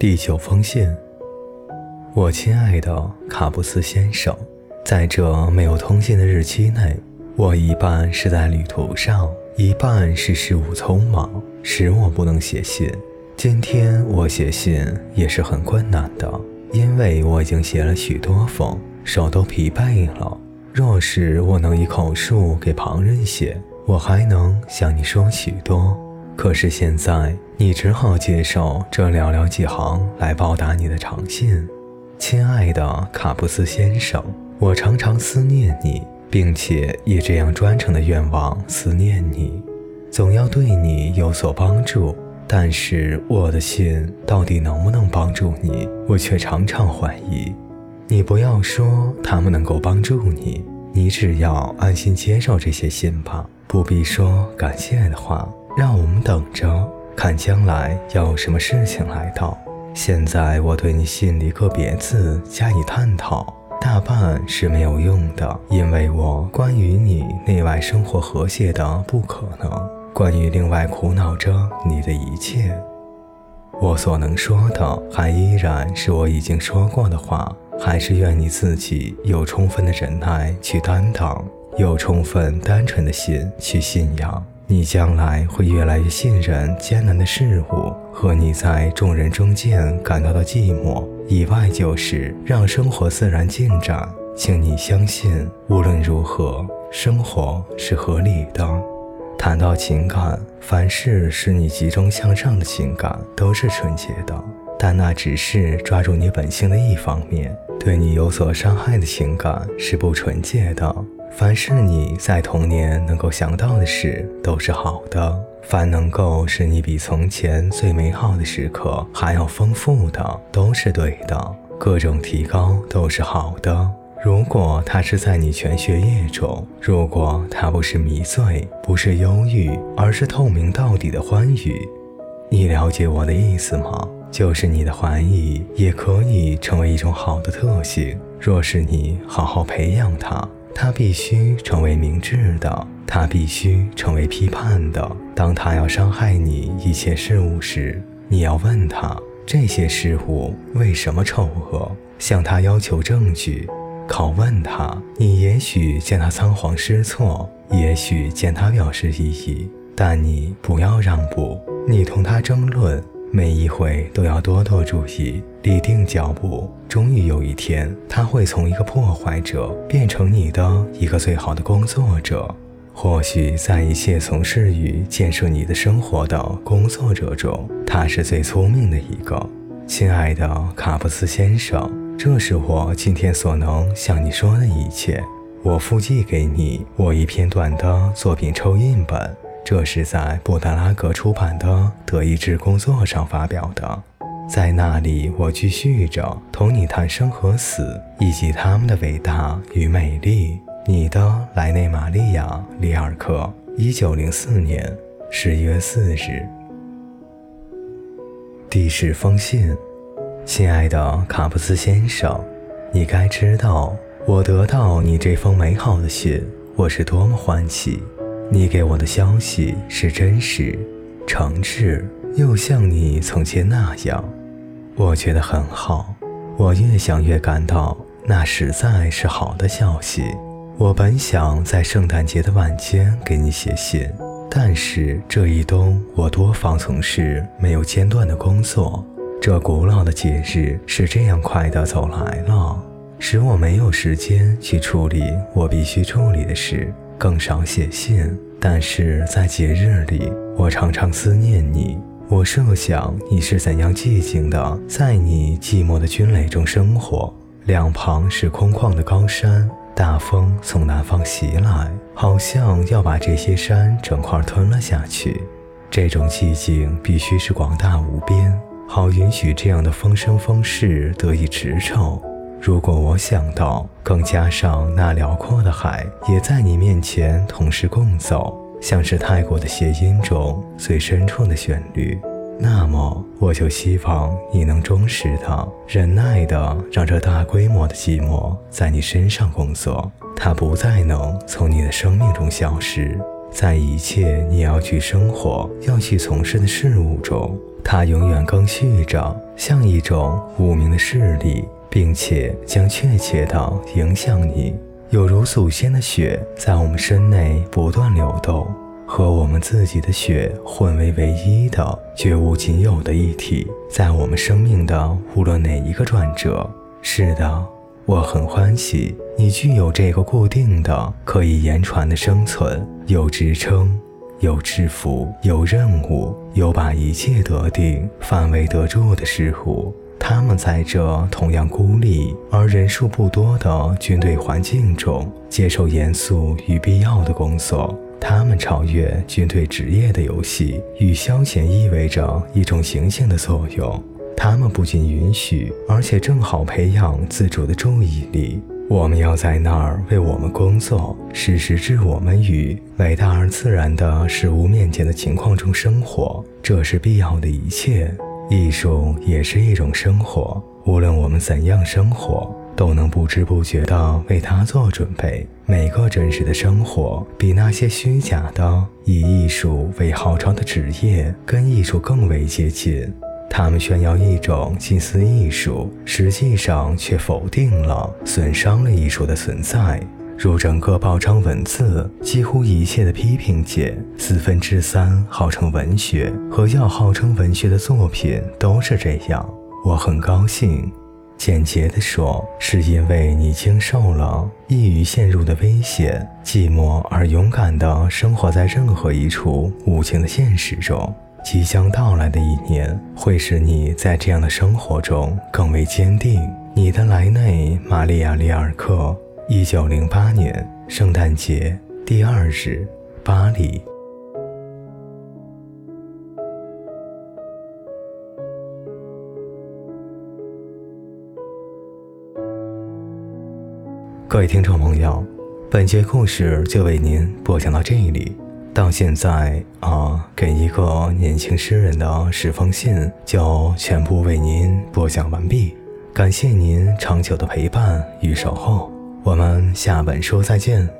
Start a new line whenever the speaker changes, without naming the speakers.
第九封信，我亲爱的卡布斯先生，在这没有通信的日期内，我一半是在旅途上，一半是事务匆忙，使我不能写信。今天我写信也是很困难的，因为我已经写了许多封，手都疲惫了。若是我能以口述给旁人写，我还能向你说许多。可是现在，你只好接受这寥寥几行来报答你的长信，亲爱的卡布斯先生，我常常思念你，并且以这样专程的愿望思念你，总要对你有所帮助。但是我的信到底能不能帮助你，我却常常怀疑。你不要说他们能够帮助你，你只要安心接受这些信吧，不必说感谢的话。让我们等着看将来有什么事情来到。现在我对你信里个别字加以探讨，大半是没有用的，因为我关于你内外生活和谐的不可能，关于另外苦恼着你的一切，我所能说的还依然是我已经说过的话，还是愿你自己有充分的忍耐去担当，有充分单纯的心去信仰。你将来会越来越信任艰难的事物和你在众人中间感到的寂寞，以外就是让生活自然进展。请你相信，无论如何，生活是合理的。谈到情感，凡是使你集中向上的情感都是纯洁的，但那只是抓住你本性的一方面。对你有所伤害的情感是不纯洁的。凡是你在童年能够想到的事，都是好的；凡能够使你比从前最美好的时刻还要丰富的，都是对的。各种提高都是好的。如果它是在你全学业中，如果它不是迷醉，不是忧郁，而是透明到底的欢愉，你了解我的意思吗？就是你的怀疑也可以成为一种好的特性。若是你好好培养它。他必须成为明智的，他必须成为批判的。当他要伤害你一切事物时，你要问他这些事物为什么丑恶，向他要求证据，拷问他。你也许见他仓皇失措，也许见他表示异议，但你不要让步，你同他争论。每一回都要多多注意，立定脚步。终于有一天，他会从一个破坏者变成你的一个最好的工作者。或许在一切从事于建设你的生活的工作者中，他是最聪明的一个。亲爱的卡布斯先生，这是我今天所能向你说的一切。我附寄给你我一篇短的作品抽印本。这是在布达拉格出版的《德意志工作》上发表的，在那里我继续着同你谈生和死，以及他们的伟大与美丽。你的莱内玛利亚·里尔克，一九零四年十一月四日。第十封信，亲爱的卡布斯先生，你该知道，我得到你这封美好的信，我是多么欢喜。你给我的消息是真实、诚挚，又像你从前那样，我觉得很好。我越想越感到那实在是好的消息。我本想在圣诞节的晚间给你写信，但是这一冬我多方从事没有间断的工作。这古老的节日是这样快的走来了，使我没有时间去处理我必须处理的事。更少写信，但是在节日里，我常常思念你。我设想你是怎样寂静的，在你寂寞的军垒中生活。两旁是空旷的高山，大风从南方袭来，好像要把这些山整块吞了下去。这种寂静必须是广大无边，好允许这样的风声风势得以驰骋。如果我想到，更加上那辽阔的海也在你面前同时共奏，像是泰国的谐音中最深处的旋律，那么我就希望你能忠实的、忍耐的，让这大规模的寂寞在你身上工作，它不再能从你的生命中消失。在一切你要去生活、要去从事的事物中，它永远更续着。像一种无名的势力，并且将确切地影响你，有如祖先的血在我们身内不断流动，和我们自己的血混为唯一的、绝无仅有的一体，在我们生命的无论哪一个转折。是的，我很欢喜你具有这个固定的、可以言传的生存，有职称。有制服，有任务，有把一切得定、范围得住的事物。他们在这同样孤立而人数不多的军队环境中，接受严肃与必要的工作。他们超越军队职业的游戏与消遣，意味着一种行星的作用。他们不仅允许，而且正好培养自主的注意力。我们要在那儿为我们工作，事实置我们与伟大而自然的事物面前的情况中生活，这是必要的一切。艺术也是一种生活，无论我们怎样生活，都能不知不觉地为它做准备。每个真实的生活，比那些虚假的以艺术为号召的职业，跟艺术更为接近。他们炫耀一种近似艺术，实际上却否定了、损伤了艺术的存在。如整个报章文字，几乎一切的批评界，四分之三号称文学和要号称文学的作品都是这样。我很高兴，简洁地说，是因为你经受了易于陷入的危险，寂寞而勇敢地生活在任何一处无情的现实中。即将到来的一年会使你在这样的生活中更为坚定。你的莱内·玛利亚·里尔克，一九零八年圣诞节第二日，巴黎。各位听众朋友，本节故事就为您播讲到这里。到现在啊，给一个年轻诗人的十封信就全部为您播讲完毕，感谢您长久的陪伴与守候，我们下本书再见。